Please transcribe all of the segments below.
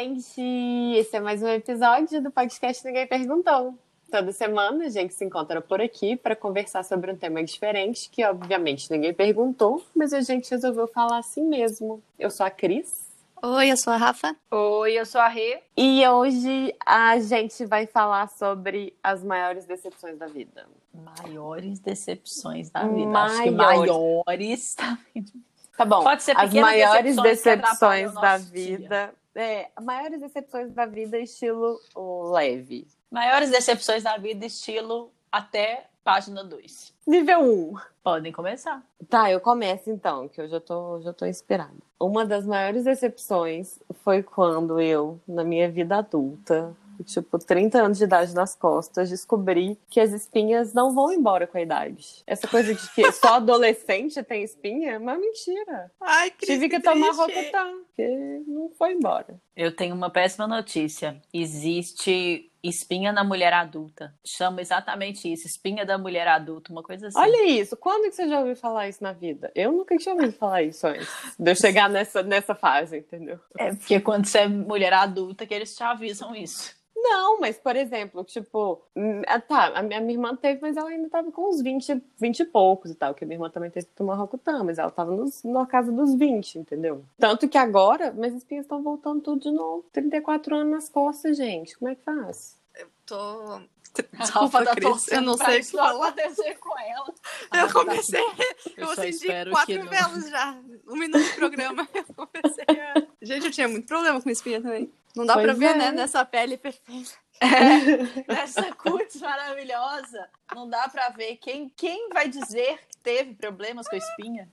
gente! Esse é mais um episódio do podcast Ninguém Perguntou. Toda semana a gente se encontra por aqui para conversar sobre um tema diferente, que obviamente ninguém perguntou, mas a gente resolveu falar assim mesmo. Eu sou a Cris. Oi, eu sou a Rafa. Oi, eu sou a Rê. E hoje a gente vai falar sobre as maiores decepções da vida. Maiores decepções da vida. Maiores. Acho que maiores vida. Tá bom. Pode ser as pequenas maiores decepções decepções da nosso dia. É, maiores decepções da vida estilo leve. Maiores decepções da vida, estilo até página 2. Nível 1. Podem começar. Tá, eu começo então, que eu já tô, já tô inspirada. Uma das maiores decepções foi quando eu, na minha vida adulta, tipo, 30 anos de idade nas costas, descobri que as espinhas não vão embora com a idade. Essa coisa de que só adolescente tem espinha é uma mentira. Ai, Cris, Tive que tomar Rocutan, porque não foi embora. Eu tenho uma péssima notícia. Existe espinha na mulher adulta. Chama exatamente isso, espinha da mulher adulta, uma coisa assim. Olha isso, quando que você já ouviu falar isso na vida? Eu nunca tinha ouvido falar isso antes de eu chegar nessa, nessa fase, entendeu? É porque quando você é mulher adulta que eles te avisam isso. Não, mas, por exemplo, tipo, hum, ah, tá, a minha, irmã teve, mas ela ainda tava com uns 20, 20 e poucos e tal, que a minha irmã também teve que tomar Rocutan, mas ela tava nos, na casa dos 20, entendeu? Tanto que agora, minhas espinhas estão voltando tudo de novo. 34 anos nas costas, gente, como é que faz? Tô. Desculpa, Desculpa, Cris, eu não sei o que falar. acontecer com ela. Eu comecei. Eu Eu só acendi espero quatro não. velas já. Um minuto de programa. Eu comecei a. Gente, eu tinha muito problema com espinha também. Não dá Pois pra ver, é. né? Nessa pele perfeita. Essa cutis maravilhosa. Não dá pra ver quem, quem vai dizer que teve problemas com a espinha.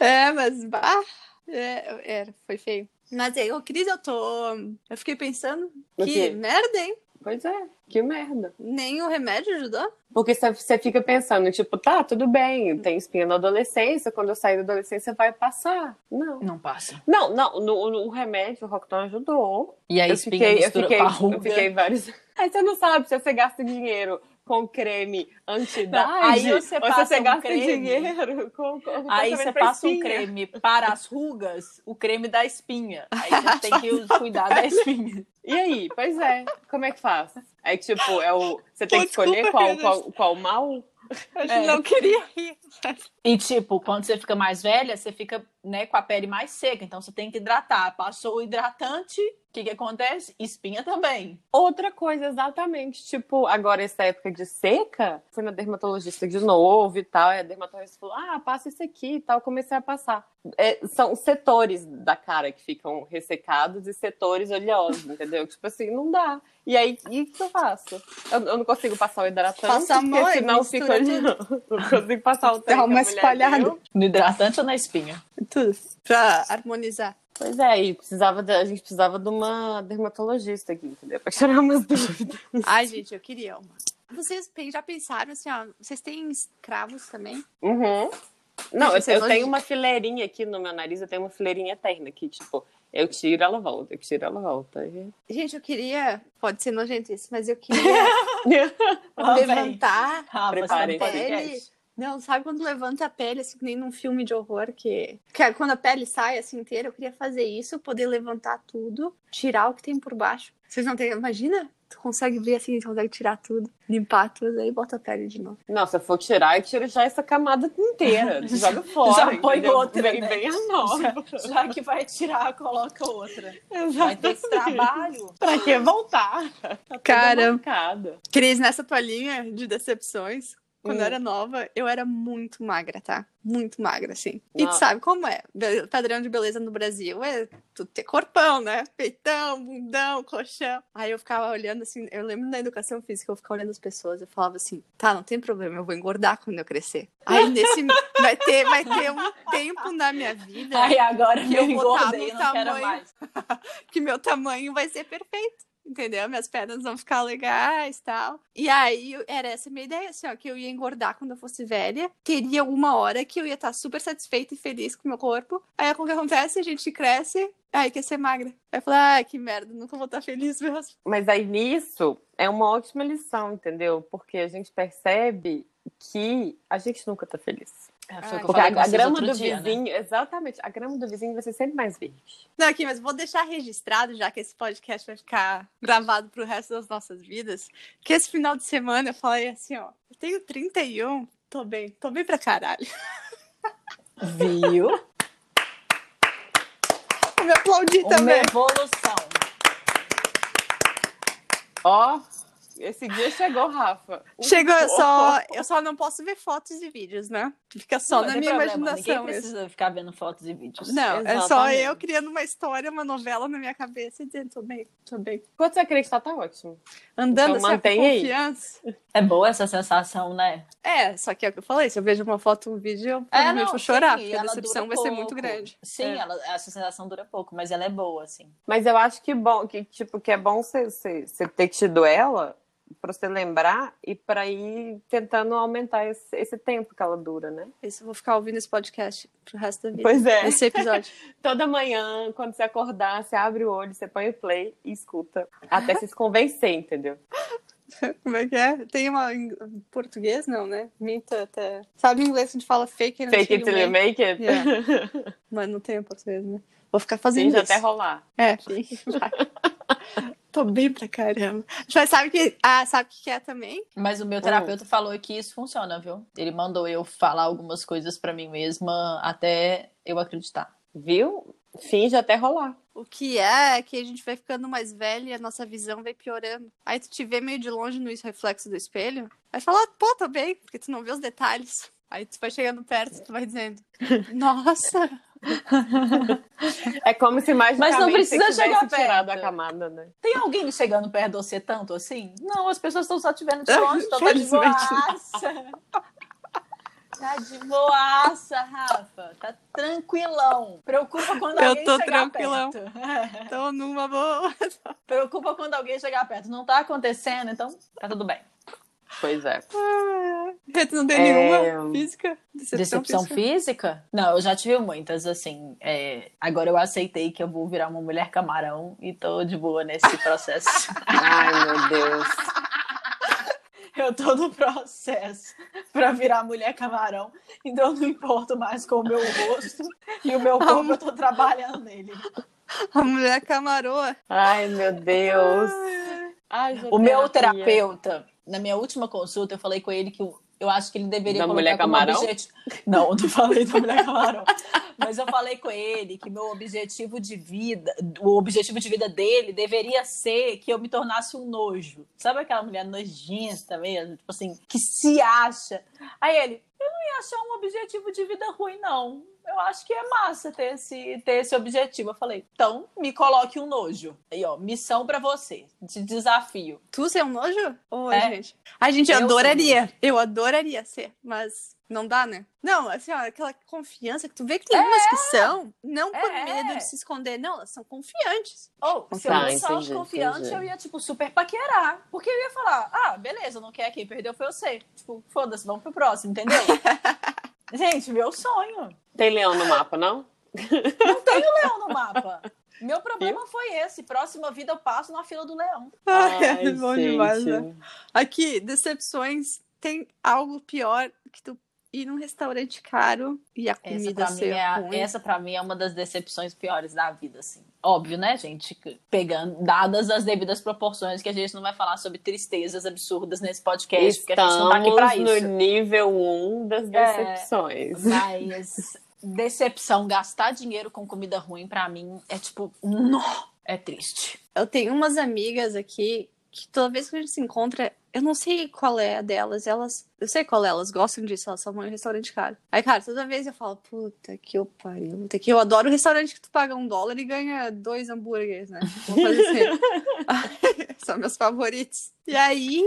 É, mas. Bah, é, era, foi feio. Mas aí, ô, Cris, eu tô. Eu fiquei pensando. Que merda, hein? Pois é, que merda. Nem o remédio ajudou? Porque você- fica pensando, tipo, tá, tudo bem, tem espinha na adolescência, quando eu sair da adolescência vai passar. Não. Não passa. Não, não, no, no- o remédio, o Rocutan ajudou. E a eu espinha fiquei, eu fiquei, eu fiquei vários. Aí você não sabe se você gasta dinheiro com creme anti-idade, aí você passa você um gasta creme. dinheiro com, com Aí você passa um espinha. creme para as rugas, o creme da espinha. Aí você tem que cuidar da espinha. E aí? Pois é. Como é que faz? É que, tipo, é o... você tem Pô, que escolher desculpa, qual, qual, qual mal? Eu É. não queria rir. E tipo, quando você fica mais velha, você fica né, com a pele mais seca. Então você tem que hidratar. Passou o hidratante, o que, que acontece? Espinha também. Outra coisa, exatamente. Tipo, agora essa época de seca, fui na dermatologista de novo e tal, e a dermatologista falou, ah, passa isso aqui e tal, comecei a passar. É, são setores da cara que ficam ressecados e setores oleosos, entendeu? Tipo assim, não dá. E aí, e o que eu faço? Eu, eu não consigo passar o hidratante, Passa porque e senão fica oleoso. Não consigo passar o Dá que a uma espalhada. No hidratante ou na espinha? Pra harmonizar. Pois é, e precisava de- a gente precisava de uma dermatologista aqui, entendeu? Pra tirar umas dúvidas. Ai, gente, eu queria uma. Vocês já pensaram assim, ó, vocês têm escravos também? Uhum. Não, eu, eu tenho uma fileirinha aqui no meu nariz, eu tenho uma fileirinha eterna que, tipo, eu tiro, ela volta, eu tiro, ela volta. E- Gente, eu queria, pode ser nojento isso, mas eu queria vem. levantar Ah, você Preparem. Não sabe quando levanta a pele, assim, que nem num filme de horror, que... que é quando a pele sai assim inteira, eu queria fazer isso, poder levantar tudo, tirar o que tem por baixo. Vocês não têm, imagina? Tu consegue ver assim, tu consegue tirar tudo, limpar tudo, aí bota a pele de novo. Não, se eu for tirar, eu tiro já essa camada inteira. Joga fora. Já põe outra, Vem, né? vem a nova. Já, já que vai tirar, coloca outra. Vai Exato. ter esse trabalho. Pra que voltar? Tá Cara. Cris, nessa tua linha de decepções, quando Hum. eu era nova, eu era muito magra, tá? Muito magra, assim. E tu sabe como é? Padrão de beleza no Brasil é tu ter corpão, né? Peitão, bundão, colchão. Aí eu ficava olhando assim, eu lembro na educação física, eu ficava olhando as pessoas, eu falava assim, tá, não tem problema, eu vou engordar quando eu crescer. Aí nesse vai ter, vai ter um tempo na minha vida Aí agora Que eu tá engordei, não quero tamanho. mais. que meu tamanho vai ser perfeito. Entendeu? Minhas pernas vão ficar legais tal. E aí, era essa minha ideia, assim, ó, que eu ia engordar quando eu fosse velha. Teria uma hora que eu ia estar super satisfeita e feliz com o meu corpo. Aí, o que acontece? A gente cresce, aí quer ser magra. Aí eu falo, ai, que merda, nunca vou estar feliz mesmo. Mas aí nisso é uma ótima lição, entendeu? Porque a gente percebe que a gente nunca tá feliz. É, eu Porque a, a grama do dia, né? vizinho, exatamente, a grama do vizinho vai ser sempre mais verde. Não, aqui, mas vou deixar registrado, já que esse podcast vai ficar gravado pro resto das nossas vidas, que esse final de semana eu falei assim, ó, eu tenho 31, tô bem, tô bem pra caralho. Viu? Vou me aplaudir Uma também. evolução. Ó, esse dia chegou, Rafa. Um Chegou, eu só, eu só não posso ver fotos e vídeos, né? Fica só Não, na tem minha problema, imaginação. Ninguém isso. precisa ficar vendo fotos e vídeos. Não, é só Exatamente. eu criando uma história, uma novela na minha cabeça e dizendo, tô bem, tô bem. Quando você acreditar, tá ótimo. Andando Então assim, mantém aí. confiança. É boa essa sensação, né? É, só que é o que eu falei, se eu vejo uma foto, um vídeo, eu É, provavelmente não, vou chorar, sim, porque a decepção vai dura ser muito pouco. grande. Sim, É. ela, essa sensação dura pouco, mas ela é boa, assim. Mas eu acho que bom, que tipo, que é bom você ter tido ela pra você lembrar e pra ir tentando aumentar esse, esse tempo que ela dura, né? Isso, eu vou ficar ouvindo esse podcast pro resto da vida. Pois é. Esse episódio. Toda manhã, quando você acordar, você abre o olho, você põe o play e escuta. Até se convencer, entendeu? Como é que é? Tem uma em português, não, né? Minta até. Sabe em inglês a gente fala fake it Fake until till you you make. make it. Yeah. Mas não tem em português, né? Vou ficar fazendo Finge isso. até rolar. É, sim. Vai. Tô bem pra caramba. Mas sabe que. Ah, sabe o que é também? Mas o meu terapeuta falou que isso funciona, viu? Ele mandou eu falar algumas coisas pra mim mesma até eu acreditar. Viu? Finge até rolar. O que é que a gente vai ficando mais velho e a nossa visão vai piorando. Aí tu te vê meio de longe no reflexo do espelho, aí fala, pô, tô bem, porque tu não vê os detalhes. Aí tu vai chegando perto e tu vai dizendo, nossa, É como se mais Mas não precisa chegar perto. a camada, né? Tem alguém chegando perto de você tanto assim? Não, as pessoas estão só te vendo de longe, então tá de boaça. Tá de boaça, Rafa. Tá tranquilão. Preocupa quando Eu alguém tô chegar tranquilão. perto. tô numa boa. Preocupa quando alguém chegar perto. Não tá acontecendo, então tá tudo bem. Pois é. Tu não tem É, nenhuma física? Decepção, Decepção física? física? Não, eu já tive muitas, assim. é, agora eu aceitei que eu vou virar uma mulher camarão e tô de boa nesse processo. Ai, meu Deus. eu tô no processo pra virar mulher camarão, então eu não importo mais com o meu rosto e o meu corpo, eu tô trabalhando nele. A mulher camaroa. Ai, meu Deus. Ai, O meu terapeuta, na minha última consulta, eu falei com ele que eu, eu acho que ele deveria Da colocar mulher camarão? objetivo. Não, não falei da mulher camarão. Mas eu falei com ele que meu objetivo de vida, o objetivo de vida dele deveria ser que eu me tornasse um nojo. Sabe aquela mulher nojenta mesmo? Tipo assim, que se acha. Aí ele, eu não ia achar um objetivo de vida ruim, não. Eu acho que é massa ter esse, ter esse objetivo. Eu falei, então me coloque um nojo. Aí, ó, missão pra você. De desafio. Tu ser um nojo? Ô, É. gente. A gente Eu sou adoraria. Eu adoraria ser, mas não dá, né? Não, assim, ó, aquela confiança que tu vê que tem umas que são, não por É. medo de se esconder, não, elas são confiantes. Ou, se eu Tá, fosse só confiante, entendi. eu ia, tipo, super paquerar. Porque eu ia falar, ah, beleza, não quer quem perdeu foi você. Tipo, foda-se, vamos pro próximo, entendeu? Gente, meu sonho. Tem leão no mapa, não? Não tem o leão no mapa. Meu problema foi esse. Próxima vida eu passo na fila do leão. Ai, é bom gente. demais, né? Aqui, decepções, tem algo pior que tu ir num restaurante caro e a Essa comida pra, mim ser é, ruim. essa pra mim é uma das decepções piores da vida, assim. Óbvio, né, gente? Que Pegando, dadas as devidas proporções, que a gente não vai falar sobre tristezas absurdas nesse podcast, porque a gente não tá aqui pra Estamos isso. no nível 1 das decepções. Mas decepção, gastar dinheiro com comida ruim, pra mim, é tipo, nó, é triste. Eu tenho umas amigas aqui que toda vez que a gente se encontra, eu não sei qual é a delas, elas. Eu sei qual é, elas gostam disso, elas só vão em restaurante caro. Aí, cara, toda vez eu falo, puta que eu pariu. Puta que eu adoro restaurante que tu paga um dólar e ganha dois hambúrgueres, né? Vou fazer assim. São meus favoritos. E aí,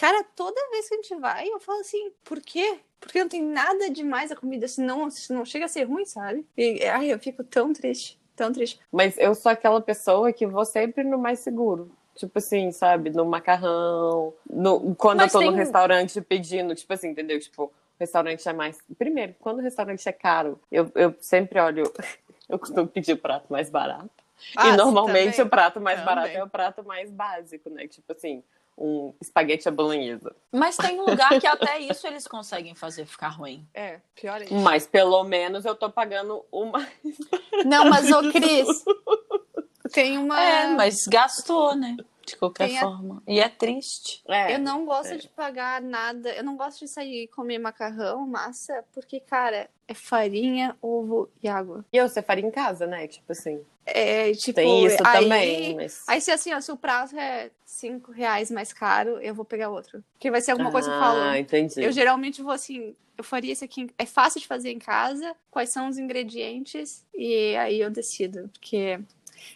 cara, toda vez que a gente vai, eu falo assim, por quê? Porque não tem nada demais a comida, senão, senão chega a ser ruim, sabe? E ai, eu fico tão triste, tão triste. Mas eu sou aquela pessoa que vou sempre no mais seguro. Tipo assim, sabe? No macarrão. No, quando Mas eu tô no tem- restaurante pedindo, tipo assim, entendeu? Tipo, o restaurante é mais. Primeiro, quando o restaurante é caro, eu, eu sempre olho. Eu costumo pedir o prato mais barato. Ah, e normalmente o prato mais Também. barato é o prato mais básico, né? Tipo assim, um espaguete à bolonhesa. Mas tem um lugar que até isso eles conseguem fazer ficar ruim. É, pior é Mas pelo menos eu tô pagando uma. Não, mas ô Cris, tem uma. É, mas gastou, né? De qualquer Tem a- forma. E é triste. É, Eu não gosto é. de pagar nada. Eu não gosto de sair e comer macarrão, massa, porque, cara, é farinha, ovo e água. E eu, você faria em casa, né? Tipo assim. É, tipo, Tem isso aí, também. Mas... Aí, se assim, ó, se o prato é 5 reais mais caro, eu vou pegar outro. Porque vai ser alguma coisa que eu falo. Ah, entendi. Eu geralmente vou assim, eu faria isso aqui. É fácil de fazer em casa, quais são os ingredientes, e aí eu decido. Porque.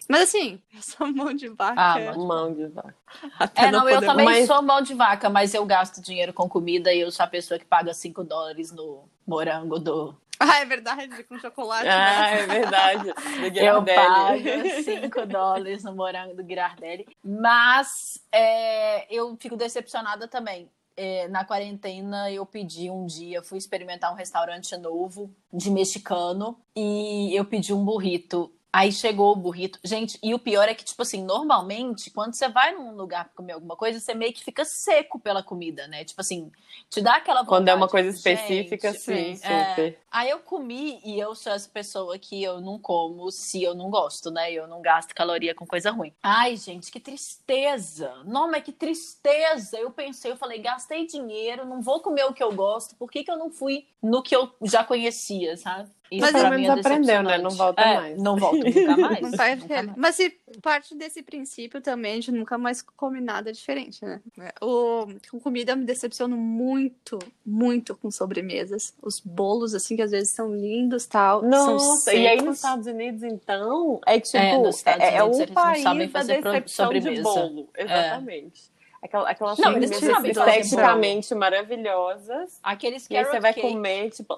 Mas assim, eu sou mão de vaca. Ah, mão Mão de vaca. até É, não, eu poder também mais. sou mão de vaca, mas eu gasto dinheiro com comida e eu sou a pessoa que paga 5 dólares no morango do. Ah, é verdade, com chocolate. Ah, né? é verdade. Do Eu pago Ghirardelli. 5 dólares no morango do Girardelli. Mas é, eu fico decepcionada também. É, na quarentena, eu pedi um dia, fui experimentar um restaurante novo de mexicano e eu pedi um burrito. Aí chegou o burrito. Gente, e o pior é que, tipo assim, normalmente, quando você vai num lugar pra comer alguma coisa, você meio que fica seco pela comida, né? Tipo assim, te dá aquela vontade. Quando é uma coisa tipo, específica, sim, é, super. Aí eu comi e eu sou essa pessoa que eu não como se eu não gosto, né? Eu não gasto caloria com coisa ruim. Ai, gente, que tristeza. Não, mas que tristeza. Eu pensei, eu falei, gastei dinheiro, não vou comer o que eu gosto. Por que, que eu não fui no que eu já conhecia, sabe? Isso Mas pelo menos é aprendeu, né? Não volta É, mais. Não volto nunca mais. Não faz Nunca mais. Mas se parte desse princípio também, gente nunca mais come nada diferente, né? O, com comida eu me decepciono muito, muito com sobremesas. Os bolos, assim, que às vezes são lindos tal. são Nossa, e aí nos Estados Unidos, então, é tipo, É, nos Estados é, é Unidos o eles não país sabem da fazer pro- decepção de sobremesa. bolo. Exatamente. Aquela, aquelas Não, eles esteticamente maravilhosas. Aqueles E aí você vai cake. comer, tipo.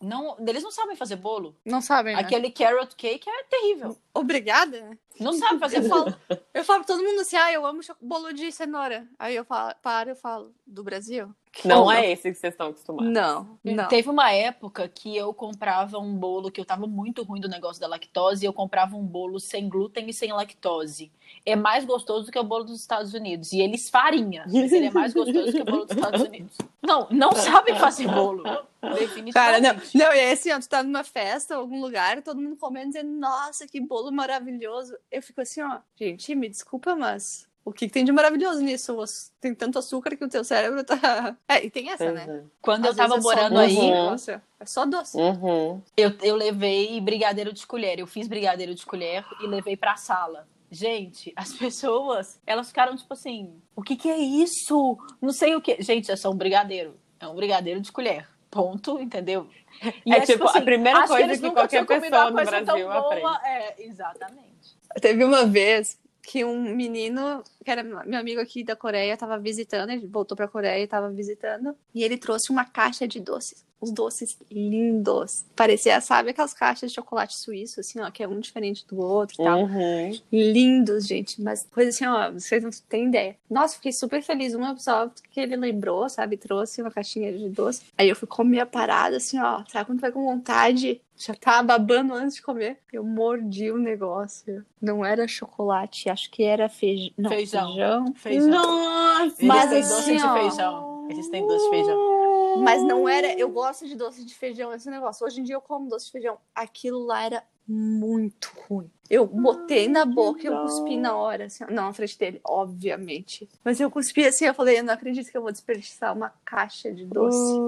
Não, eles não sabem fazer bolo. Não sabem, né? Aquele carrot cake é terrível. Obrigada. Não sabe fazer Eu bolo. falo, eu falo pra todo mundo assim, ah, eu amo bolo de cenoura. Aí eu falo, para, eu falo, do Brasil? não Ou é esse que vocês estão acostumados. Não, não. Teve uma época que eu comprava um bolo que eu tava muito ruim do negócio da lactose e eu comprava um bolo sem glúten e sem lactose. É mais gostoso do que o bolo dos Estados Unidos. E eles farinha, mas ele é mais gostoso que o bolo dos Estados Unidos. Não, não sabem fazer bolo. Definitivamente. Cara, não, não, e é assim, ó, tu tá numa festa, algum lugar, todo mundo comendo, dizendo, nossa, que bolo maravilhoso. Eu fico assim, ó, gente, me desculpa, mas o que, que tem de maravilhoso nisso? Tem tanto açúcar que o teu cérebro tá. É, e tem essa, né? Uhum. Quando eu Às vezes tava é morando doce, aí, Uhum. negócio. É só doce. Uhum. Eu, eu levei brigadeiro de colher. Eu fiz brigadeiro de colher e levei pra sala. Gente, as pessoas, elas ficaram tipo assim: o que que é isso? Não sei o que. Gente, é só um brigadeiro. É um brigadeiro de colher. Ponto, entendeu? E É tipo, a primeira coisa que nunca qualquer pessoa no Brasil aprende. É, exatamente. Teve uma vez que um menino, que era meu amigo aqui da Coreia, tava visitando, ele voltou pra Coreia e tava visitando, e ele trouxe uma caixa de doces. Os doces lindos. Parecia, sabe, aquelas caixas de chocolate suíço, assim, ó, que é um diferente do outro e tal. Uhum. Lindos, gente. Mas coisa assim, ó, vocês não têm ideia. Nossa, fiquei super feliz. Uma só que ele lembrou, sabe? Trouxe uma caixinha de doce. Aí eu fui comer a parada, assim, ó. Sabe quando vai com vontade? Já tava babando antes de comer. Eu mordi o negócio. Não era chocolate, acho que era feijão. Não, Feijão. feijão. Feijão. Nossa! Eles Mas têm assim, doce de feijão. Eles têm doce de feijão. Mas não era. Eu gosto de doce de feijão, esse negócio. Hoje em dia eu como doce de feijão. Aquilo lá era muito ruim. Eu botei na boca e eu cuspi na hora, assim, não na frente dele, obviamente. Mas eu cuspi assim, eu falei, eu não acredito que eu vou desperdiçar uma caixa de doce.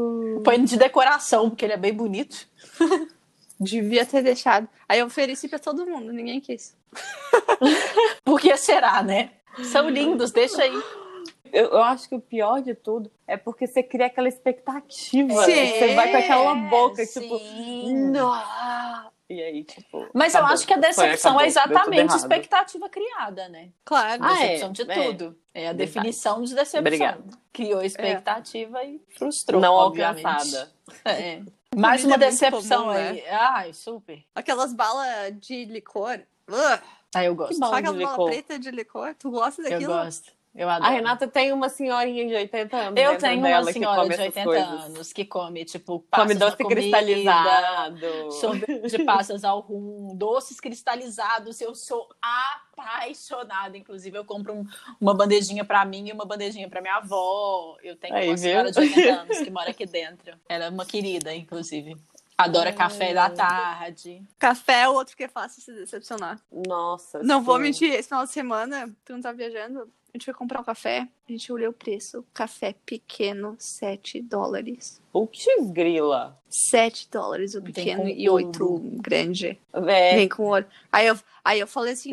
Põe de decoração, porque ele é bem bonito. Devia ter deixado. Aí eu ofereci pra todo mundo, ninguém quis. Por que será, né? São lindos, deixa aí. Eu, eu acho que o pior de tudo é porque você cria aquela expectativa. Sim. Você vai com aquela boca, Sim. tipo, não. E aí, tipo. Mas eu acabou. acho que a decepção é acabou, tudo exatamente a expectativa criada, né? Claro. Ah, é? Decepção de É. tudo. É a Verdade. definição de decepção. Obrigada. Criou expectativa e frustrou. Não obviamente. alcançada. É. Mais uma é decepção comum, aí. Ai, super. Aquelas balas de licor. Ugh. Ah, eu gosto. Que bala Sabe de licor? pretas de licor? Tu gosta Eu daquilo? gosto. Eu adoro. A Renata tem uma senhorinha de 80 anos. Eu tenho uma senhora de essas 80 coisas. anos que come, tipo, Come doce comida, cristalizado. de passas ao rum, doces cristalizados. Eu sou apaixonada. Inclusive, eu compro um- uma bandejinha pra mim e uma bandejinha pra minha avó. Eu tenho Aí, uma viu? senhora de 80 anos que mora aqui dentro. Ela é uma querida, inclusive. Adora café da tarde. Café é outro que é fácil se decepcionar. Nossa. Não vou sim. mentir, esse final de semana, tu não tá viajando? A gente foi comprar um café, a gente olhou o preço. Café pequeno, 7 dólares. Putz, grila. 7 dólares o pequeno e ouro. 8 grande. É, Vem com ouro. Aí eu, aí eu falei assim,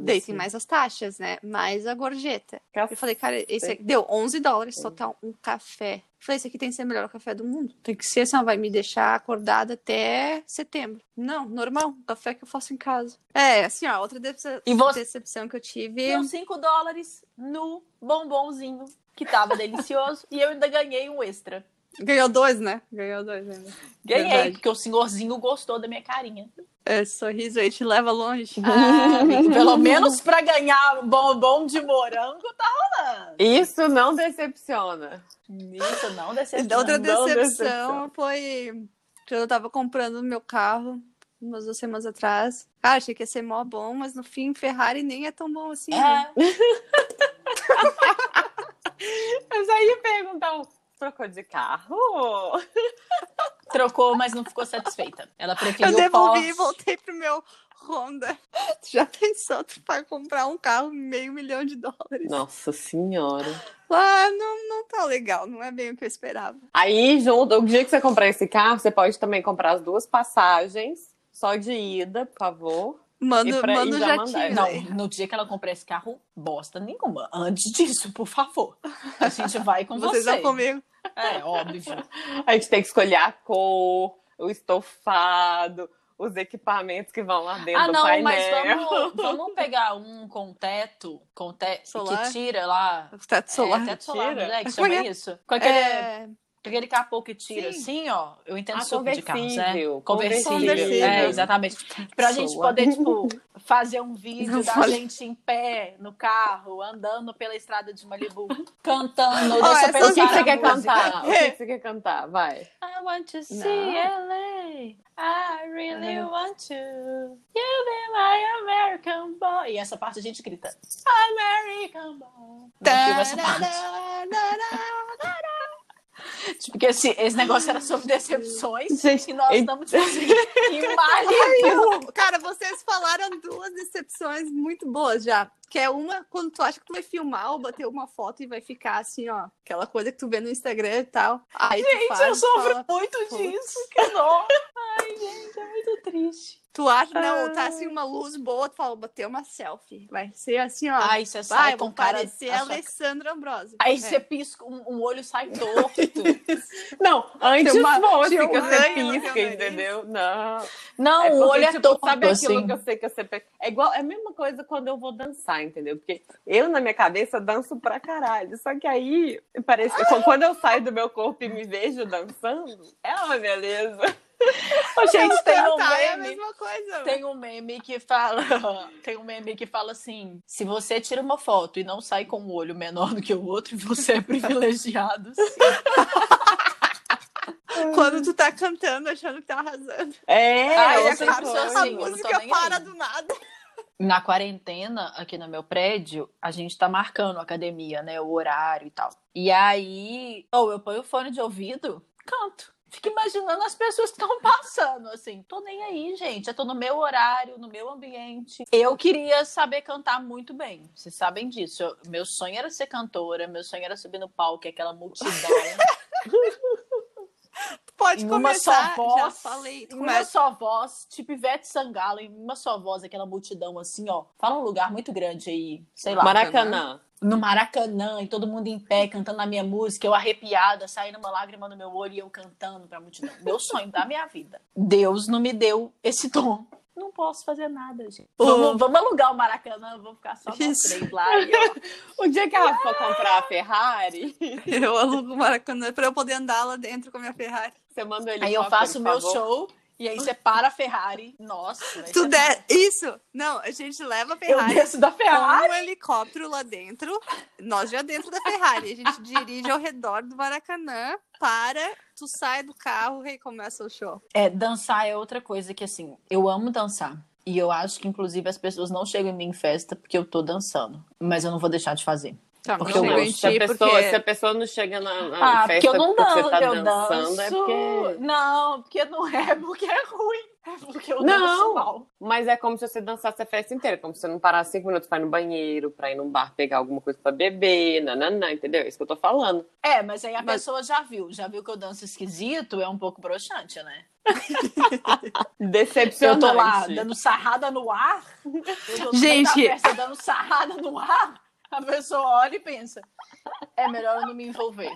daí tem mais as taxas, né? Mais a gorjeta. café. Eu falei, cara, esse aqui deu 11 dólares total, um café. Eu falei, esse aqui tem que ser o melhor café do mundo. Tem que ser, senão vai me deixar acordada até setembro. Não, normal, um café que eu faço em casa. É, assim, ó, outra decep- E você- decepção que eu tive. Deu 5 dólares no bombonzinho, que tava delicioso, e eu ainda ganhei um extra. Ganhou dois, né? Ganhou dois ainda. Ganhei, Verdade. porque o senhorzinho gostou da minha carinha. Esse sorriso aí te leva longe. Ah, pelo menos pra ganhar um bombom de morango tá rolando. Isso não decepciona. Isso não E decepciona. outra decepção decepção. foi quando eu tava comprando o meu carro umas duas semanas atrás. Ah, achei que ia ser mó bom, mas no fim Ferrari nem é tão bom assim. né? É, Eu já ia perguntar, um, trocou de carro? trocou, mas não ficou satisfeita. Ela Eu preferiu o devolvi Porsche. e voltei pro meu Honda. Tu já pensou, tu vai comprar um carro meio milhão de dólares? Nossa senhora. Ah, não, não tá legal, não é bem o que eu esperava. Aí, junto, o dia que você comprar esse carro, você pode também comprar as duas passagens, só de ida, por favor. Manda, pra- manda o já jatinho. mandar. Não, no dia que ela comprar esse carro, bosta nenhuma. Antes disso, por favor. A gente vai com Vocês você. vão comigo. É, óbvio. A gente tem que escolher a cor, o estofado, os equipamentos que vão lá dentro Ah, do não, painel. mas vamos, vamos pegar um com teto, com teto Solar? que tira lá. O teto solar. É, teto solar, né? Que é chama é? isso? Com aquele, É, aquele capô que tira Sim. assim, ó. Eu entendo Ah, super de carros, né? conversível, Conversível. É, exatamente. Pra gente Solar. poder, tipo, fazer um vídeo Não da gente em pé, no carro, andando pela estrada de Malibu, cantando. Ó, deixa eu O que, você quer cantar? O que, você quer cantar? Vai. I want to see Não. LA. I really want to. You be my American boy. E essa parte a gente grita. American boy. Filme essa parte. Porque esse, esse negócio era sobre decepções. Gente, e nós estamos tipo em Malibu. Cara, vocês falaram duas decepções muito boas já. Que é uma quando tu acha que tu vai filmar ou bater uma foto e vai ficar assim, ó. Aquela coisa que tu vê no Instagram e tal. Aí tu Gente, faz, eu sofro fala, muito disso. Que dó. Ai, gente, é muito triste. Tu acha, não, tá assim uma luz boa, tu fala, bater uma selfie. Vai ser assim, ó. Ai, você sai vai, com cara... parecer a sua- Alessandra Ambrosio. Aí É. você pisca, um, um olho sai torto. Não, antes uma- fosse um que você pisca, entendeu? Não. Não, É o olho é tipo, torto, Sabe aquilo assim. que eu sei que você... É igual, é a mesma coisa quando eu vou dançar, entendeu? Porque eu, na minha cabeça, danço pra caralho. Só que aí, parece que quando eu saio do meu corpo e me vejo dançando, é uma beleza. Ô, gente, tem um é a meme. mesma coisa. Tem um meme que fala. Tem um meme que fala assim: se você tira uma foto e não sai com um olho menor do que o outro, você é privilegiado. Quando tu tá cantando, achando que tá arrasando. É, Ai, eu coisa. assim, a música para aí. do nada. Na quarentena, aqui no meu prédio, a gente tá marcando a academia, né? O horário e tal. E aí, ou eu ponho o fone de ouvido, canto. Fico imaginando as pessoas que estão passando, assim. Tô nem aí, gente. Eu tô no meu horário, no meu ambiente. Eu queria saber cantar muito bem. Vocês sabem disso. Eu- meu sonho era ser cantora, meu sonho era subir no palco, aquela multidão. Pode em uma começar. só voz. Já falei. Uma começa. só voz, tipo Ivete Sangalo, em uma só voz, aquela multidão assim, ó. Fala um lugar muito grande aí, sei lá. Maracanã. No Maracanã, e todo mundo em pé, cantando a minha música, eu arrepiada, saindo uma lágrima no meu olho e eu cantando pra multidão. Meu sonho da minha vida. Deus não me deu esse dom. Não posso fazer nada, gente. Vamos, vamos alugar o Maracanã, vamos ficar só nós três lá. O dia que ela for comprar a Ferrari, Eu alugo o Maracanã pra eu poder andar lá dentro com a minha Ferrari. você manda ele Aí eu faço o meu show E aí você para a Ferrari. Nossa, Tu der... Isso! Não, a gente leva a Eu Ferrari desço da com Ferrari. um helicóptero lá dentro, nós já dentro da Ferrari. A gente dirige ao redor do Maracanã, para, tu sai do carro e começa o show. É, dançar é outra coisa que, assim, eu amo dançar. E eu acho que, inclusive, as pessoas não chegam em mim em festa porque eu tô dançando. Mas eu não vou deixar de fazer. Tá, Porque eu gosto. Se a, pessoa, porque- se a pessoa não chega na, na Ah, porque festa eu não porque danço, você tá eu dançando, danço. é porque. Não, porque não é porque é ruim. É porque eu Não. danço mal. Mas é como se você dançasse a festa inteira, como se você não parasse cinco minutos pra ir no banheiro, pra ir num bar pegar alguma coisa pra beber, nananã, entendeu? É isso que eu tô falando. É, mas aí a Mas- pessoa já viu. Já viu que eu danço esquisito, é um pouco broxante, né? Eu Decepcionante. tô lá dando sarrada no ar. Eu tô Gente. festa dando sarrada no ar. A pessoa olha e pensa: é melhor eu não me envolver.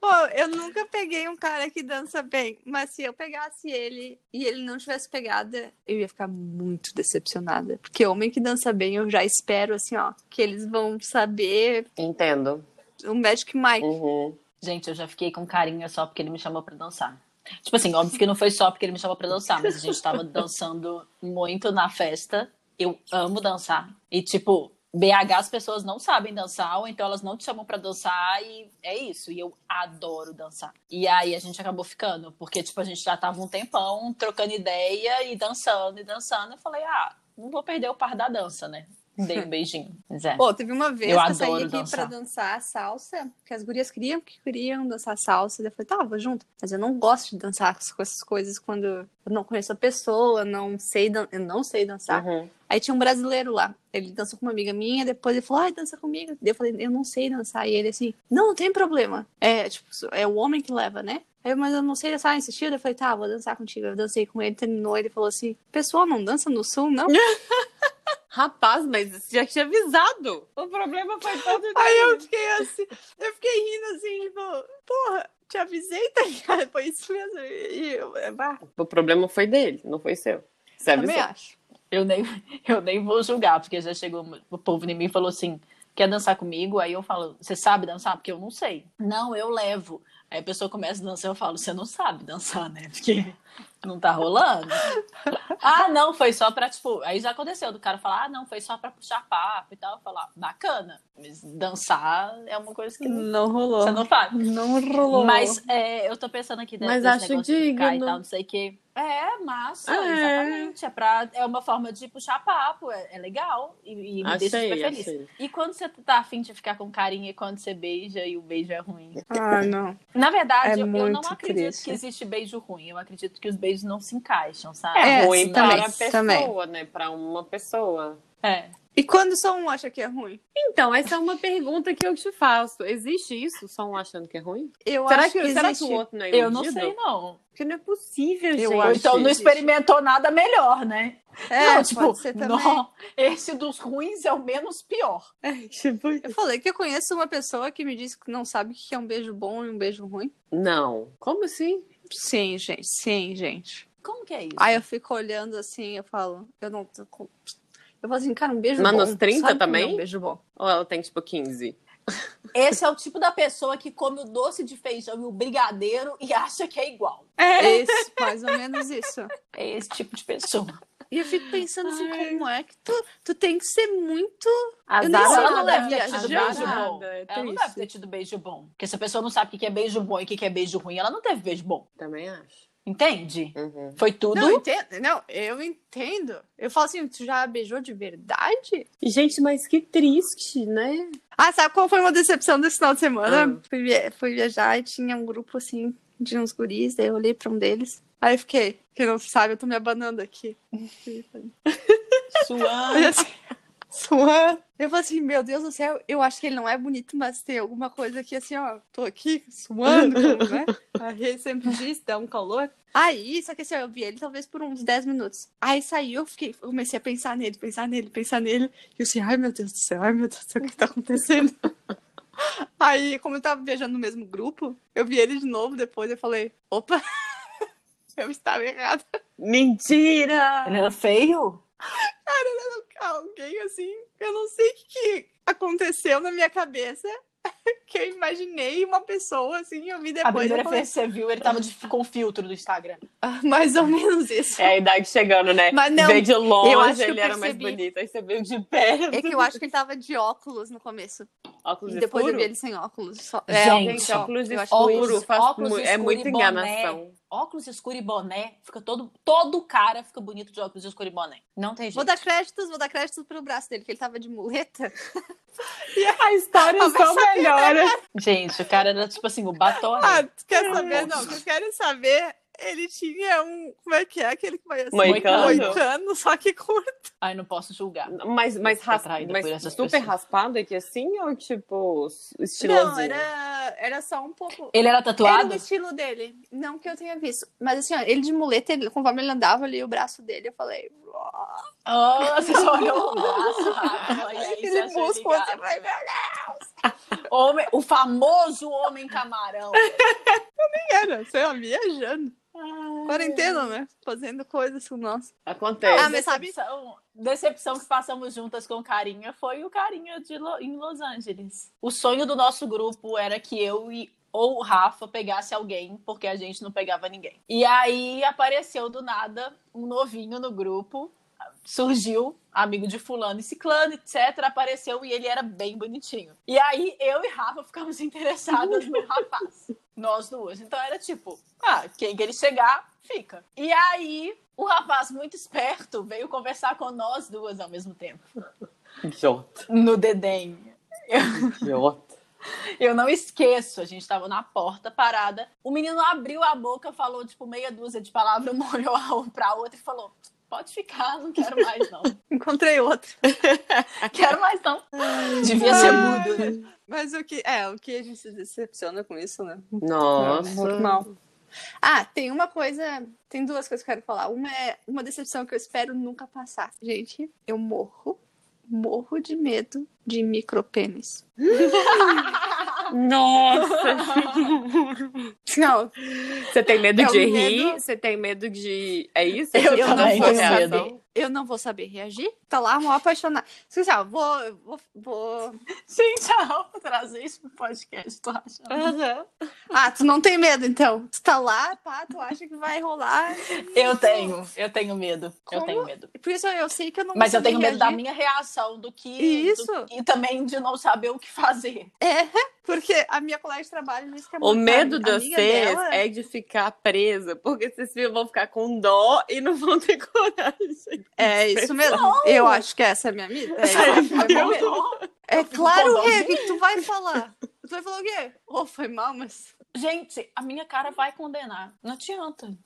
Pô, eu nunca peguei um cara que dança bem, mas se eu pegasse ele e ele não tivesse pegada, eu ia ficar muito decepcionada. Porque homem que dança bem, eu já espero, assim, ó, que eles vão saber Entendo. o Magic Mike. Uhum. Gente, eu já fiquei com carinho só porque ele me chamou pra dançar. Tipo assim, óbvio que não foi só porque ele me chamou pra dançar, mas a gente tava dançando muito na festa. Eu amo dançar. E, tipo, BH as pessoas não sabem dançar, ou então elas não te chamam pra dançar, e é isso. E eu adoro dançar. E aí a gente acabou ficando, porque, tipo, a gente já tava um tempão trocando ideia e dançando e dançando. Eu falei, ah, não vou perder o par da dança, né? Dei um beijinho. Mas é. Pô, teve uma vez Eu que eu saí aqui dançar. pra dançar salsa, que as gurias queriam que queriam dançar salsa. Eu falei, tá, vou junto. Mas eu não gosto de dançar com essas coisas quando eu não conheço a pessoa, não sei, dan- eu não sei dançar. Uhum. Aí tinha um brasileiro lá. Ele dançou com uma amiga minha, depois ele falou, ai, dança comigo. Daí eu falei, eu não sei dançar. E ele assim, não, não tem problema. É, tipo, é o homem que leva, né? Aí, eu, mas eu não sei dançar, insistiu. Eu falei, tá, vou dançar contigo. Eu dancei com ele, terminou. Ele falou assim, pessoal, não dança no sul, não? Rapaz, mas já tinha avisado. O problema foi todo Aí eu fiquei assim, eu fiquei rindo assim, tipo, porra, te avisei, tá ligado? Foi isso mesmo. E eu, bah, O problema foi dele, não foi seu. Você também avisou. acho. Eu nem, eu nem vou julgar, porque já chegou o povo em mim e falou assim: quer dançar comigo? Aí eu falo, você sabe dançar? Porque eu não sei. Não, eu levo. Aí a pessoa começa a dançar, eu falo, você não sabe dançar, né? Porque não tá rolando. ah, não, foi só pra, tipo. Aí já aconteceu do cara falar, ah, não, foi só pra puxar papo e tal. Eu falar, bacana. Mas dançar é uma coisa que Não rolou. você não faz. Não rolou. Mas é, eu tô pensando aqui desse Mas acho negócio de ficar e digno. tal, não sei o quê. É, massa, É. exatamente. É, pra, é uma forma de puxar papo, é, é legal e, e me deixa Achei, super feliz. achei. E quando você tá afim de ficar com carinho e quando você beija e o beijo é ruim? Ah, não. Na verdade, É eu, eu não acredito triste. que existe beijo ruim. Eu acredito que os beijos não se encaixam, sabe? É, É, ruim também, para a pessoa, também. né? Para uma pessoa. É. E quando só um acha que é ruim? Então, essa é uma pergunta que eu te faço. Existe isso? Só um achando que é ruim? Eu Será acho que, que, será que existe. o outro não é Eu não iludido? sei, não. Porque não é possível, Eu gente. Acho então não existe. experimentou nada melhor, né? É, não, tipo, pode ser também. não, esse dos ruins é o menos pior. É, tipo... Eu falei que eu conheço uma pessoa que me disse que não sabe o que é um beijo bom e um beijo ruim. Não. Como assim? Sim, gente. Sim, gente. Como que é isso? Aí eu fico olhando assim, eu falo, eu não. Eu falo assim, cara, um beijo Mas bom. nos 30 sabe como também? é Um beijo bom. Ou ela tem, tipo, 15? Esse é o tipo da pessoa que come o doce de feijão e o brigadeiro e acha que é igual. É esse, mais ou menos isso. É esse tipo de pessoa. E eu fico pensando assim, Ai. como é que tu, tu tem que ser muito. Azar nem sei, ela ela não deve ter tido beijo bom. Nada, é Ela não deve ter tido beijo bom. Porque se a pessoa não sabe o que é beijo bom e o que é beijo ruim, ela não teve beijo bom. Também acho. Entende? Uhum. Foi tudo. Não, entendo, não, eu entendo. Eu falo assim, tu já beijou de verdade? Gente, mas que triste, né? Ah, sabe qual foi uma decepção desse final de semana? Ah. Fui, via- fui viajar e tinha um grupo assim de uns guris, daí eu olhei pra um deles. Aí eu fiquei, quem não sabe, eu tô me abanando aqui. Suando. suando. Eu falei assim, meu Deus do céu, eu acho que ele não é bonito, mas tem alguma coisa aqui assim, ó, tô aqui suando, como, né? Aí ele sempre diz, dá um calor. Aí, só que assim, ó, eu vi ele talvez por uns 10 minutos. Aí saiu, eu fiquei, comecei a pensar nele, pensar nele, pensar nele. E eu assim, ai meu Deus do céu, ai meu Deus do céu, o que tá acontecendo? Aí, como eu tava viajando no mesmo grupo, eu vi ele de novo depois, eu falei, opa, eu estava errada. Mentira! Ele era feio? Alguém assim, eu não sei o que aconteceu na minha cabeça. que eu imaginei uma pessoa assim, eu vi A depois. primeira eu falei, vez que você viu, ele tava de- com filtro do Instagram. "Ah, mais ou menos isso. É a idade chegando, né? Mas não, Vê de longe, eu acho que eu ele era mais bonito. Aí você veio de perto. É que eu acho que ele tava de óculos no começo. Óculos e depois eu vi ele sem óculos. Só... Gente, gente, ó, óculos escuro óculos- faz óculos é escuro muita e boné. enganação. Óculos escuro e boné, fica todo. Todo cara fica bonito de óculos escuro e boné. Não tem jeito. Vou dar créditos, vou dar créditos pro braço dele, que ele tava de muleta. A história Ah, vai só saber, melhora. Gente, o cara era tipo assim, o batom. Ah, tu quer saber? Não, o que eu quero saber, ele tinha um. Como é que é? Aquele que vai assim, Moicano? moicano, só que curto. Ai, não posso julgar. Mas, mas, ras- mas super pessoas. raspado aqui assim ou tipo estilosinho? Não, era, era só um pouco. Ele era Era tatuado? do estilo dele. Não que eu tenha visto. Mas assim, ó, ele de muleta, ele, conforme ele andava ali, o braço dele, eu falei. Ah, você só olhou o braço, você Aquele músculo, você vai ver. Homem, o famoso homem camarão. Era, sei lá, viajando. Quarentena, né? Fazendo coisas com nós. Acontece. Ah, mas sabe- decepção, decepção que passamos juntas com Carinha foi o Carinha de Lo- em Los Angeles. O sonho do nosso grupo era que eu e ou o Rafa pegasse alguém, porque a gente não pegava ninguém. E aí apareceu do nada um novinho no grupo, surgiu, amigo de fulano e ciclano, etc, apareceu e ele era bem bonitinho. E aí eu e Rafa ficamos interessadas no rapaz. Nós duas. Então era tipo, ah, quem que ele chegar, fica. E aí o rapaz muito esperto veio conversar com nós duas ao mesmo tempo. Idiota. No dedém. Idiota. Eu não esqueço, a gente tava na porta parada. O menino abriu a boca, falou tipo meia dúzia de palavras, uma olhou a pra outra e falou: Pode ficar, não quero mais não. Encontrei outro. quero mais não. Devia ser mudo, né? Mas o que. É, o que a gente se decepciona com isso, né? Nossa. Normal. Ah, tem uma coisa. Tem duas coisas que eu quero falar. Uma é uma decepção que eu espero nunca passar. Gente, eu morro, morro de medo de micropênis. Nossa. Não, Você tem medo o de medo- rir? Você tem medo de. É isso? Eu também não tenho medo. reação? Eu não vou saber reagir. Tá lá, mal apaixonada. Assim, ó, vou, vou, vou. Gente, a Rafa trazer isso pro podcast, tu acha? Ah, tu não tem medo, então. Tu tá lá, pá, tu acha que vai rolar. Eu tenho, eu tenho medo. Eu Como? tenho medo. Por isso eu sei que eu não Mas eu tenho medo da reagir. minha reação, do que. Isso. do- e também de não saber o que fazer. É, porque a minha colega de trabalho disse que a O medo de vocês dela- é de ficar presa, porque vocês vão ficar com dó e não vão ter coragem. É isso mesmo. Eu acho que essa é a minha amiga. É, é. É claro, Rê, o que tu vai falar? Tu vai falar o quê? Oh, foi mal, mas. Gente, a minha cara vai condenar. Não adianta.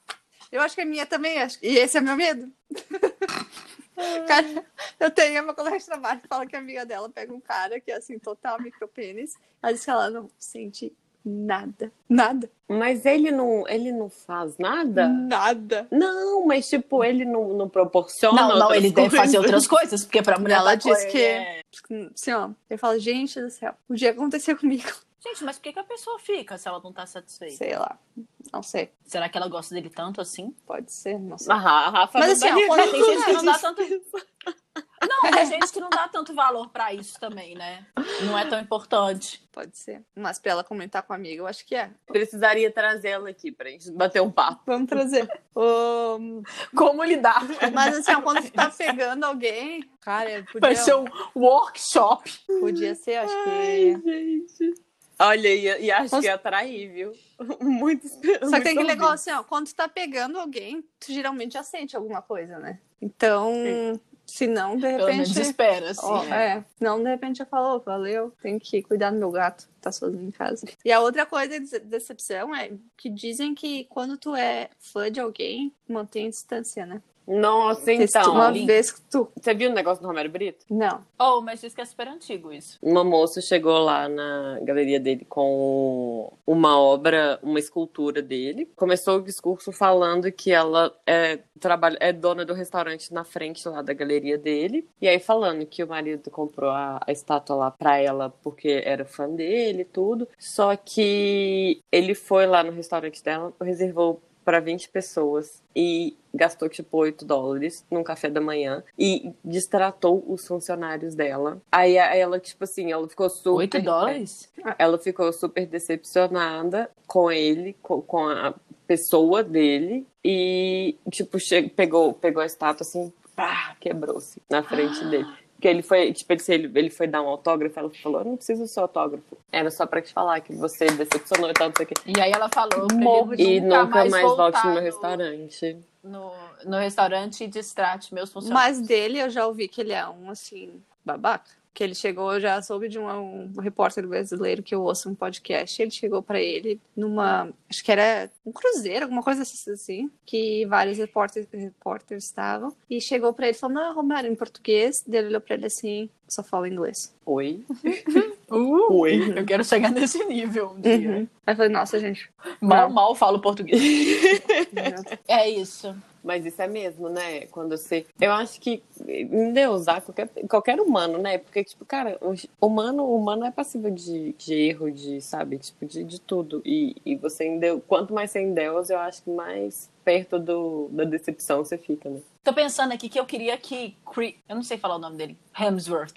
Eu acho que a minha também, acho. E esse é meu medo. Cara, eu tenho uma colega de trabalho que fala que a amiga dela pega um cara que é assim, total micropênis. Ela diz que ela não sente nada. Nada. Mas ele não, ele não faz nada? Nada. Não, mas tipo, ele não, não proporciona. Não, não, ele deve fazer coisas? outras coisas, porque pra mulher Ela tá diz co- que- é- Assim, ó. Ele fala, gente do céu, o dia aconteceu comigo. Gente, mas por que, que a pessoa fica se ela não tá satisfeita? Sei lá. Não sei. Será que ela gosta dele tanto assim? Pode ser, não sei. A Ra- a Rafa Mas assim, ó, daria- quando Tem gente que não dá tanto. Não, tem gente que não dá tanto valor pra isso também, né? Não é tão importante. Pode ser. Mas pra ela comentar com a amiga, eu acho que é. Precisaria trazê-la aqui pra gente bater um papo. Vamos trazer. Ahn, Como lidar? mas assim, ó, quando tu tá pegando alguém, cara, podia, Vai ser um workshop. podia ser, acho Ai, que. gente. Olha, e, e acho que ia atrair, viu? Muito Só que tem aquele negócio assim, ó, quando tu tá pegando alguém, tu geralmente já sente alguma coisa, né? Então, se não, de Pelo menos repente. espera, assim. Ó, né? é, não, de repente já falou, valeu, tem que cuidar do meu gato, tá sozinho em casa. E a outra coisa de decepção é que dizem que quando tu é fã de alguém, mantém a distância, né? Nossa, então. uma vez que tu. Você viu o negócio do Romero Brito? Não. Oh, mas diz que é super antigo isso. Uma moça chegou lá na galeria dele com uma obra, uma escultura dele. Começou o discurso falando que ela é, trabalha, é dona do restaurante na frente lá da galeria dele. E aí falando que o marido comprou a, a estátua lá pra ela porque era fã dele e tudo. Só que ele foi lá no restaurante dela, reservou para 20 pessoas e gastou tipo 8 dólares num café da manhã e distratou os funcionários dela. Aí ela, tipo assim, ela ficou super. 8 dólares? Ela ficou super decepcionada com ele, com, a pessoa dele e, tipo, pegou, pegou a estátua assim, pá, quebrou-se na frente dele. Porque ele foi, tipo, ele, ele foi dar um autógrafo, ela falou, eu não preciso do seu autógrafo. Era só pra te falar que você decepcionou e tal, não sei o quê. E aí ela falou Morro e nunca, mais, mais volte no meu restaurante. no, no restaurante e distrate meus funcionários. Mas dele eu já ouvi que ele é um, assim, babaca. Que ele chegou, eu já soube de um, um repórter brasileiro que eu ouço um podcast. Ele chegou pra ele numa. Acho que era um cruzeiro, alguma coisa assim. Que vários repórteres, repórteres estavam. E chegou pra ele e falou: Não, Romero, em português. Daí ele olhou pra ele assim: Só fala inglês. Oi? Uh, Oi. eu quero chegar nesse nível um dia. Uhum. Aí eu falei: Nossa, gente. Mal, Não. mal falo português. é isso. Mas isso é mesmo, né? Quando você. Eu acho que endeusar qualquer, qualquer humano, né? Porque, tipo, cara, humano, humano é passível de, de erro, de, sabe? Tipo, de, de tudo. E, e você endeu... Quanto mais você endeusa, eu acho que mais perto do, da decepção você fica, né? Tô pensando aqui que eu queria que. Chris- Eu não sei falar o nome dele. Hemsworth.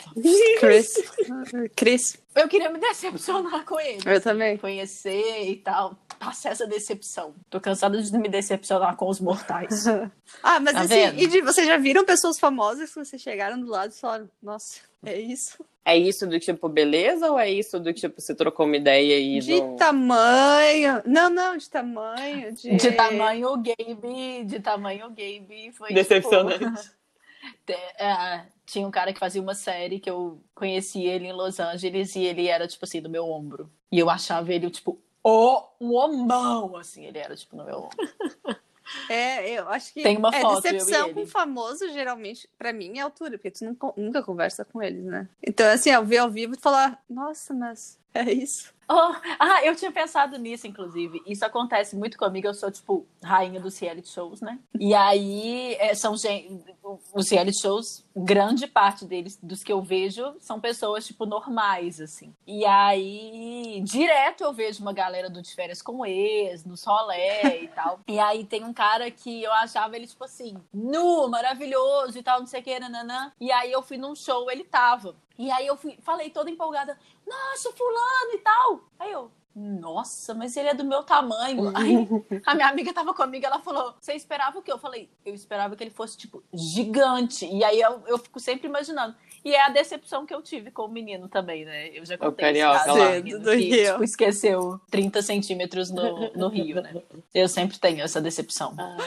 Chris. Chris. Eu queria me decepcionar com ele. Eu também. Conhecer e tal. Passar essa decepção. Tô cansada de me decepcionar com os mortais. Ah, mas Tá assim, vendo? e de, vocês já viram pessoas famosas que vocês chegaram do lado e falaram: Nossa, é isso? É isso do tipo beleza ou é isso do tipo você trocou uma ideia e De não... tamanho. Não, não, de tamanho. De, De tamanho o Gabe, de tamanho o Gabe foi Decepcionante. tipo, é, tinha um cara que fazia uma série que eu conheci ele em Los Angeles e ele era tipo assim do meu ombro. E eu achava ele tipo o um homão, assim, ele era tipo no meu ombro. É, eu acho que. Tem uma é, foto, decepção com famoso, geralmente, pra mim, é altura, porque tu nunca, nunca conversa com eles, né? Então, assim, ao ver ao vivo e falar: Nossa, mas é isso. Oh, ah, eu tinha pensado nisso, inclusive. Isso acontece muito comigo. Eu sou, tipo, rainha dos reality shows, né? E aí, é, são gen- os reality shows, grande parte deles, dos que eu vejo, são pessoas, tipo, normais, assim. E aí, direto eu vejo uma galera do De Férias com Ex, no Solé e tal. E aí tem um cara que eu achava ele, tipo assim, nu, maravilhoso e tal, não sei o que, nananã. E aí eu fui num show, ele tava. E aí eu fui, falei toda empolgada, nossa, fulano e tal. Aí eu, nossa, mas ele é do meu tamanho. Aí a minha amiga tava comigo, ela falou, você esperava o quê? Eu falei, eu esperava que ele fosse, tipo, gigante. E aí eu, eu fico sempre imaginando. E é a decepção que eu tive com o menino também, né? Eu já contei esse carioca caso lá. do menino Do que, Rio. tipo, esqueceu 30 centímetros no, no Rio, né? Eu sempre tenho essa decepção. Ah,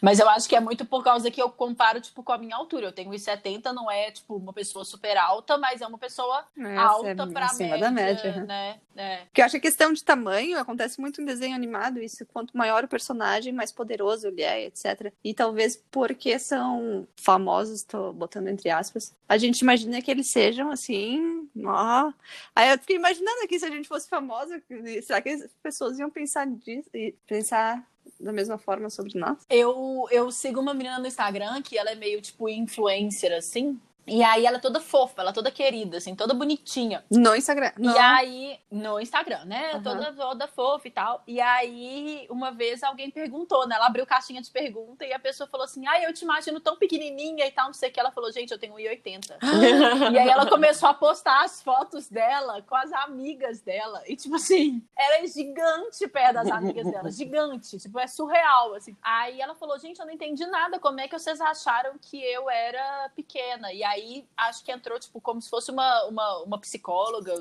Mas eu acho que é muito por causa que eu comparo, tipo, com a minha altura. Eu tenho 1,70, não é, tipo, uma pessoa super alta, mas é uma pessoa É, alta é pra acima média, da média. né? É. Porque eu acho que a questão de tamanho acontece muito em desenho animado, isso. Quanto maior o personagem, mais poderoso ele é, etc. E talvez porque são famosos, tô botando entre aspas, a gente imagina que eles sejam assim, ó. Aí eu fiquei imaginando aqui se a gente fosse famosa, será que as pessoas iam pensar disso e pensar da mesma forma sobre nós? Eu, eu sigo uma menina no Instagram que ela é meio, tipo, influencer, assim. E aí ela é toda fofa, ela é toda querida, assim, toda bonitinha. No Instagram. E No... aí, no Instagram, né? Aham. Toda, toda fofa e tal. E aí, uma vez alguém perguntou, né? Ela abriu caixinha de pergunta e a pessoa falou assim: Ai, eu te imagino tão pequenininha e tal, não sei o que. Ela falou: Gente, eu tenho 1,80. E aí ela começou a postar as fotos dela com as amigas dela. E, tipo assim, ela é gigante perto das amigas dela. Gigante. Tipo, é surreal, assim. Aí ela falou, gente, eu não entendi nada. Como é que vocês acharam que eu era pequena? E aí, acho que entrou, tipo, como se fosse uma, uma, uma psicóloga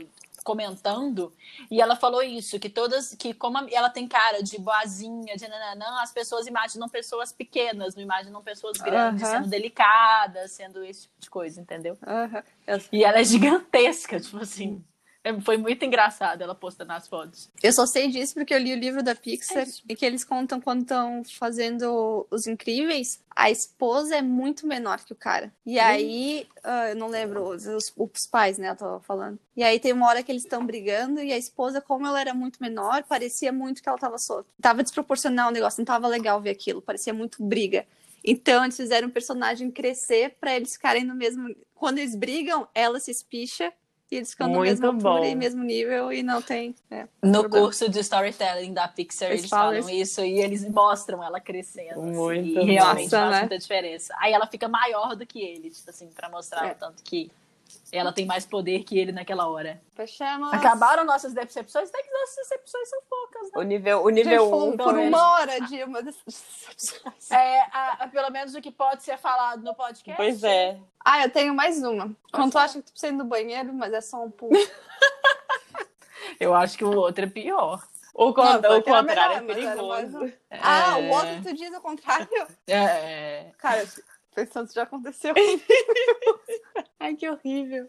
comentando. E ela falou isso, que todas... Que como ela tem cara de boazinha, de nananã, as pessoas imaginam pessoas pequenas. Não imaginam pessoas grandes, sendo delicadas, sendo esse tipo de coisa, entendeu? E ela é gigantesca, tipo assim. É, Foi muito engraçado ela postando as fotos. Eu só sei disso porque eu li o livro da Pixar É e que eles contam quando estão fazendo Os Incríveis, a esposa é muito menor que o cara. E aí, ah, eu não lembro, os, os- pais, né, eu tô falando. E aí tem uma hora que eles estão brigando e a esposa, como ela era muito menor, parecia muito que ela tava solta. Tava desproporcional o negócio, não tava legal ver aquilo, parecia muito briga. Então eles fizeram o personagem crescer pra eles ficarem no mesmo. Quando eles brigam, ela se espicha e eles ficam no mesmo bom. e mesmo nível e não tem. é. No Problema. curso de storytelling da Pixar, Eles eles, falam isso e eles mostram ela crescendo. assim, Muito e bom. realmente Nossa, faz né? muita diferença. Aí ela fica maior do que ele, tipo assim, pra mostrar É. o tanto que ela tem mais poder que ele naquela hora. Fechamos. Acabaram nossas decepções, até que nossas decepções são poucas, né? O nível, o A gente nível 1 por uma hora de uma dessas decepções. É, a- a- pelo menos o que pode ser falado no podcast. Pois é. Ah, eu tenho mais uma. Quando tu acha que tu precisa ir no banheiro, mas é só um pulo. Eu acho que o outro é pior. O, con- Não, o era contrário é melhor, mais perigoso. Ah, É. o outro tu diz ao contrário? É. Cara, pensando se já aconteceu. Ai, que horrível.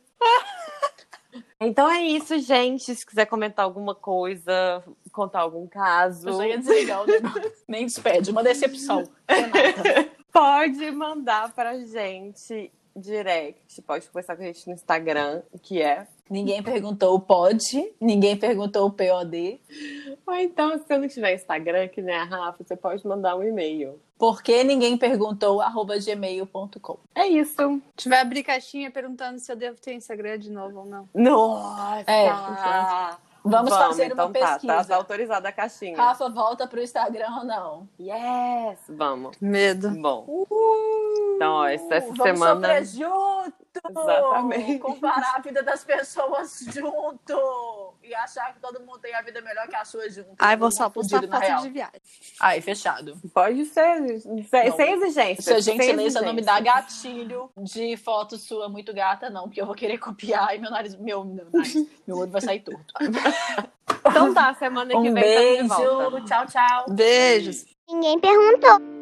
Então é isso, gente. Se quiser comentar alguma coisa, contar algum caso, Eu só ia desligar o negócio. Nem despede, uma decepção. Renata. pode mandar pra gente direct. Pode conversar com a gente no Instagram, que é. Ninguém perguntou o pod, ninguém perguntou o POD. Ou então, se você não tiver Instagram, que nem a Rafa, você pode mandar um e-mail. Por que ninguém perguntou arroba gmail.com? É isso. Se tiver abrir caixinha perguntando se eu devo ter Instagram de novo ou não. Nossa! É, Vamos, fazer então uma tá, pesquisa. Tá autorizada a caixinha. Rafa, volta pro Instagram ou não? Yes! Vamos. Medo. Bom. Então, ó, essa, essa Vamos semana. sofrer junto! Exatamente. Comparar a vida das pessoas junto! E achar que todo mundo tem a vida melhor que a sua junto. Ai, vou só postar foto real. de viagem. Ai, fechado. Pode ser, sem, Não. sem exigência. Se a gentileza não me dá gatilho de foto sua muito gata, não, porque eu vou querer copiar e meu nariz, meu, meu nariz, meu olho vai sair torto. Então tá, semana que Um vem estamos de beijo, volta. tchau, tchau. Beijos. Ninguém perguntou.